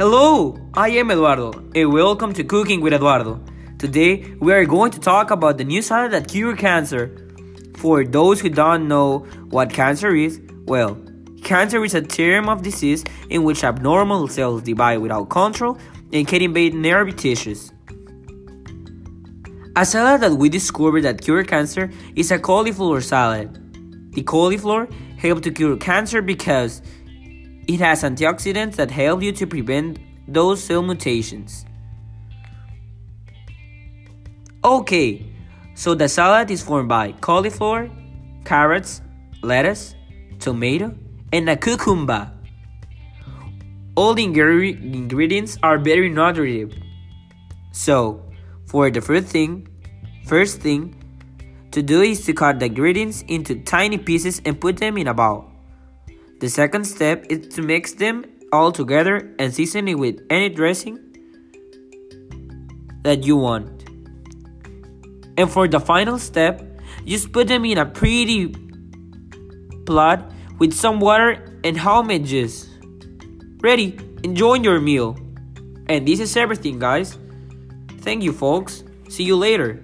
Hello, I am Eduardo, and welcome to Cooking with Eduardo. Today, we are going to talk about the new salad that cures cancer. For those who don't know what cancer is, well, cancer is a term of disease in which abnormal cells divide without control and can invade nerve tissues. A salad that we discovered that cure cancer is a cauliflower salad. The cauliflower helps to cure cancer because it has antioxidants that help you to prevent those cell mutations. Okay, so the salad is formed by cauliflower, carrots, lettuce, tomato, and a cucumber. All the ingredients are very nutritive. So, for the first thing, first thing to do is to cut the ingredients into tiny pieces and put them in a bowl. The second step is to mix them all together and season it with any dressing that you want. And for the final step, just put them in a pretty plot with some water and homemade juice. Ready, enjoy your meal. And this is everything, guys. Thank you, folks. See you later.